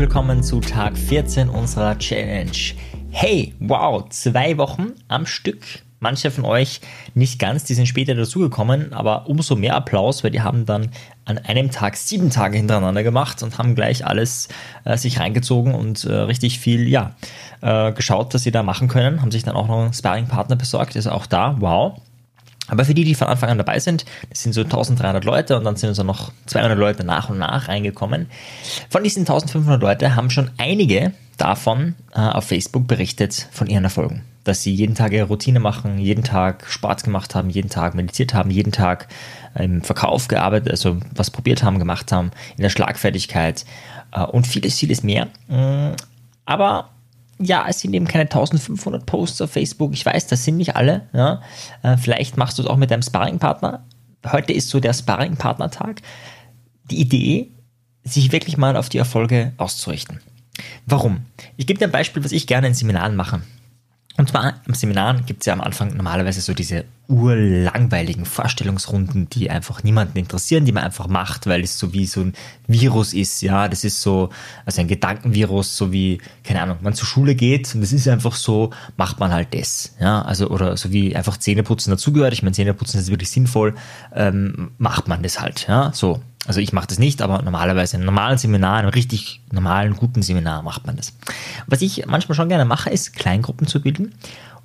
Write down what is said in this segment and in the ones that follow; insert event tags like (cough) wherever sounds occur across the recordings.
willkommen zu Tag 14 unserer Challenge. Hey, wow, zwei Wochen am Stück. Manche von euch nicht ganz, die sind später dazugekommen, aber umso mehr Applaus, weil die haben dann an einem Tag sieben Tage hintereinander gemacht und haben gleich alles äh, sich reingezogen und äh, richtig viel, ja, äh, geschaut, was sie da machen können. Haben sich dann auch noch einen Sparring-Partner besorgt, ist auch da, wow. Aber für die, die von Anfang an dabei sind, das sind so 1300 Leute und dann sind so noch 200 Leute nach und nach reingekommen. Von diesen 1500 Leute haben schon einige davon äh, auf Facebook berichtet von ihren Erfolgen. Dass sie jeden Tag ihre Routine machen, jeden Tag Sport gemacht haben, jeden Tag meditiert haben, jeden Tag im Verkauf gearbeitet, also was probiert haben, gemacht haben, in der Schlagfertigkeit äh, und vieles, vieles mehr. Mm, aber ja, es sind eben keine 1500 Posts auf Facebook. Ich weiß, das sind nicht alle. Ja. Äh, vielleicht machst du es auch mit deinem Sparringpartner. Heute ist so der Sparringpartner-Tag. Die Idee, sich wirklich mal auf die Erfolge auszurichten. Warum? Ich gebe dir ein Beispiel, was ich gerne in Seminaren mache. Und zwar im Seminar gibt es ja am Anfang normalerweise so diese urlangweiligen Vorstellungsrunden, die einfach niemanden interessieren, die man einfach macht, weil es so wie so ein Virus ist, ja, das ist so, also ein Gedankenvirus, so wie, keine Ahnung, man zur Schule geht und das ist einfach so, macht man halt das, ja, also, oder so wie einfach Zähneputzen dazugehört, ich meine, Zähneputzen ist wirklich sinnvoll, ähm, macht man das halt, ja, so, also ich mache das nicht, aber normalerweise in einem normalen Seminar, in einem richtig normalen, guten Seminar macht man das. Was ich manchmal schon gerne mache, ist Kleingruppen zu bilden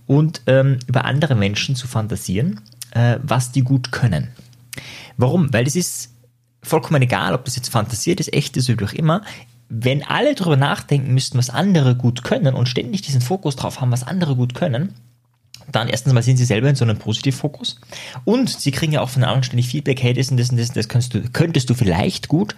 und ähm, über andere Menschen zu fantasieren, äh, was die gut können. Warum? Weil es ist vollkommen egal, ob das jetzt fantasiert ist, echt ist oder auch immer. Wenn alle darüber nachdenken müssten, was andere gut können und ständig diesen Fokus drauf haben, was andere gut können, dann erstens mal sind sie selber in so einem Positivfokus. Und sie kriegen ja auch von anderen ständig Feedback, hey, das und das und das, das könntest du, könntest du vielleicht gut.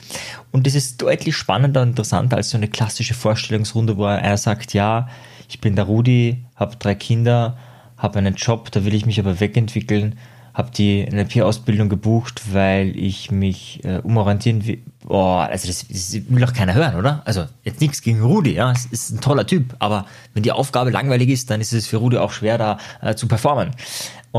Und das ist deutlich spannender und interessanter als so eine klassische Vorstellungsrunde, wo er sagt, ja, ich bin der Rudi, habe drei Kinder, habe einen Job, da will ich mich aber wegentwickeln, habe die NLP-Ausbildung gebucht, weil ich mich äh, umorientieren will. Boah, also das, das will doch keiner hören, oder? Also jetzt nichts gegen Rudi, ja, es ist ein toller Typ, aber wenn die Aufgabe langweilig ist, dann ist es für Rudi auch schwer, da äh, zu performen.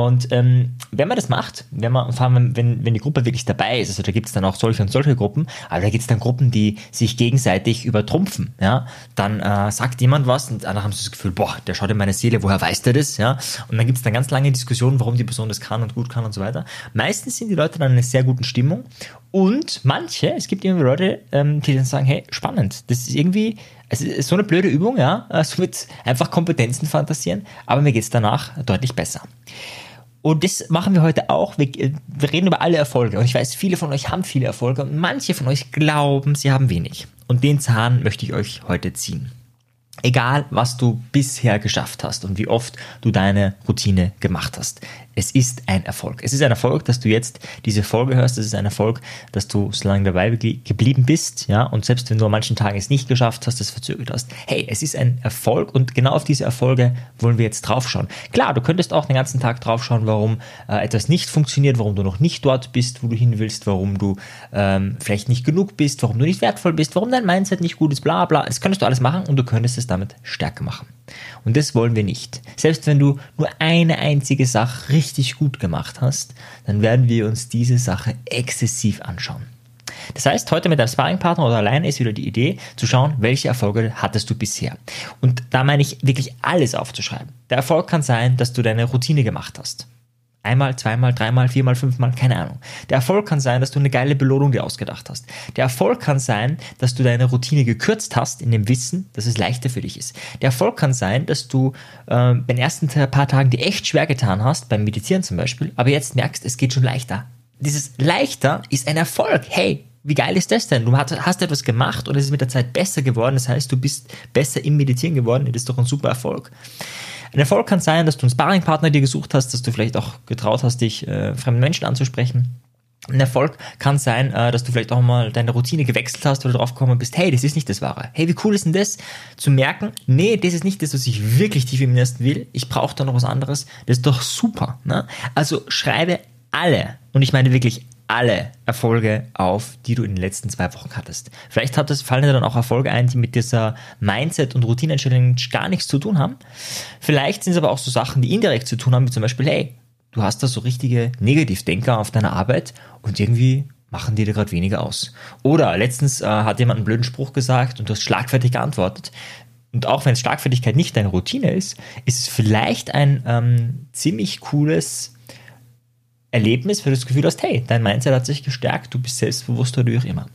Und ähm, wenn man das macht, wenn man, vor allem wenn, wenn die Gruppe wirklich dabei ist, also da gibt es dann auch solche und solche Gruppen, aber da gibt es dann Gruppen, die sich gegenseitig übertrumpfen, ja, dann äh, sagt jemand was und andere haben so das Gefühl, boah, der schaut in meine Seele, woher weiß der das, ja, und dann gibt es dann ganz lange Diskussionen, warum die Person das kann und gut kann und so weiter. Meistens sind die Leute dann in einer sehr guten Stimmung und manche, es gibt irgendwie Leute, ähm, die dann sagen, hey, spannend, das ist irgendwie, es ist so eine blöde Übung, ja, (laughs) also mit einfach Kompetenzen fantasieren, aber mir geht es danach deutlich besser. Und das machen wir heute auch. Wir, wir, reden über alle Erfolge. Und ich weiß, viele von euch haben viele Erfolge und manche von euch glauben, sie haben wenig. Und den Zahn möchte ich euch heute ziehen. Egal, was du bisher geschafft hast und wie oft du deine Routine gemacht hast. Es ist ein Erfolg. Es ist ein Erfolg, dass du jetzt diese Folge hörst. Es ist ein Erfolg, dass du so lange dabei geblieben bist, ja. Und selbst wenn du an manchen Tagen es nicht geschafft hast, es verzögert hast. Hey, es ist ein Erfolg und genau auf diese Erfolge wollen wir jetzt draufschauen. Klar, du könntest auch den ganzen Tag draufschauen, warum äh, etwas nicht funktioniert, warum du noch nicht dort bist, wo du hin willst, warum du ähm, vielleicht nicht genug bist, warum du nicht wertvoll bist, warum dein Mindset nicht gut ist, bla bla. Das könntest du alles machen und du könntest es damit stärker machen. Und das wollen wir nicht. Selbst wenn du nur eine einzige Sache richtig gut gemacht hast, dann werden wir uns diese Sache exzessiv anschauen. Das heißt, heute mit deinem Sparringpartner oder alleine ist wieder die Idee, zu schauen, welche Erfolge hattest du bisher. Und da meine ich wirklich alles aufzuschreiben. Der Erfolg kann sein, dass du deine Routine gemacht hast. Einmal, zweimal, dreimal, viermal, fünfmal, keine Ahnung. Der Erfolg kann sein, dass du eine geile Belohnung dir ausgedacht hast. Der Erfolg kann sein, dass du deine Routine gekürzt hast in dem Wissen, dass es leichter für dich ist. Der Erfolg kann sein, dass du äh, bei den ersten paar Tagen dir echt schwer getan hast, beim Meditieren zum Beispiel, aber jetzt merkst, es geht schon leichter. Dieses leichter ist ein Erfolg. Hey, wie geil ist das denn? Du hast etwas gemacht und es ist mit der Zeit besser geworden. Das heißt, du bist besser im Meditieren geworden. Das ist doch ein super Erfolg. Ein Erfolg kann sein, dass du einen Sparringpartner dir gesucht hast, dass du vielleicht auch getraut hast, dich äh, fremden Menschen anzusprechen. Ein Erfolg kann sein, äh, dass du vielleicht auch mal deine Routine gewechselt hast oder drauf gekommen bist, hey, das ist nicht das Wahre. Hey, wie cool ist denn das? Zu merken, nee, das ist nicht das, was ich wirklich tief im Innersten will. Ich brauche da noch was anderes. Das ist doch super. Ne? Also schreibe alle, und ich meine wirklich alle Erfolge auf, die du in den letzten zwei Wochen hattest. Vielleicht hat das, fallen dir dann auch Erfolge ein, die mit dieser Mindset- und Routine-Challenge gar nichts zu tun haben. Vielleicht sind es aber auch so Sachen, die indirekt zu tun haben, wie zum Beispiel, hey, du hast da so richtige Negativdenker auf deiner Arbeit und irgendwie machen die dir gerade weniger aus. Oder letztens äh, hat jemand einen blöden Spruch gesagt und du hast schlagfertig geantwortet. Und auch wenn Schlagfertigkeit nicht deine Routine ist, ist es vielleicht ein ähm, ziemlich cooles Erlebnis, du das Gefühl hast, hey, dein Mindset hat sich gestärkt, du bist selbstbewusster, wie auch immer.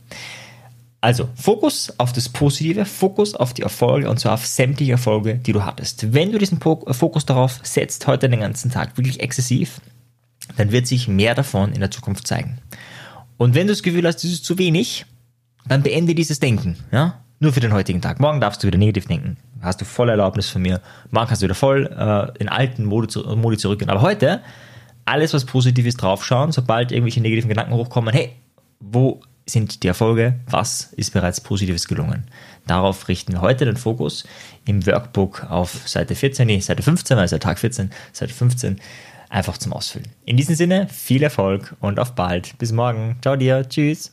Also, Fokus auf das Positive, Fokus auf die Erfolge und zwar auf sämtliche Erfolge, die du hattest. Wenn du diesen Fokus darauf setzt, heute den ganzen Tag, wirklich exzessiv, dann wird sich mehr davon in der Zukunft zeigen. Und wenn du das Gefühl hast, das ist zu wenig, dann beende dieses Denken, ja? Nur für den heutigen Tag. Morgen darfst du wieder negativ denken. Hast du volle Erlaubnis von mir. Morgen kannst du wieder voll äh, in alten Modi, Modi zurückgehen. Aber heute alles, was positiv ist, draufschauen, sobald irgendwelche negativen Gedanken hochkommen. Hey, wo sind die Erfolge? Was ist bereits Positives gelungen? Darauf richten wir heute den Fokus im Workbook auf Seite 14, nee, Seite 15, also Tag 14, Seite 15 einfach zum Ausfüllen. In diesem Sinne, viel Erfolg und auf bald. Bis morgen. Ciao dir. Tschüss.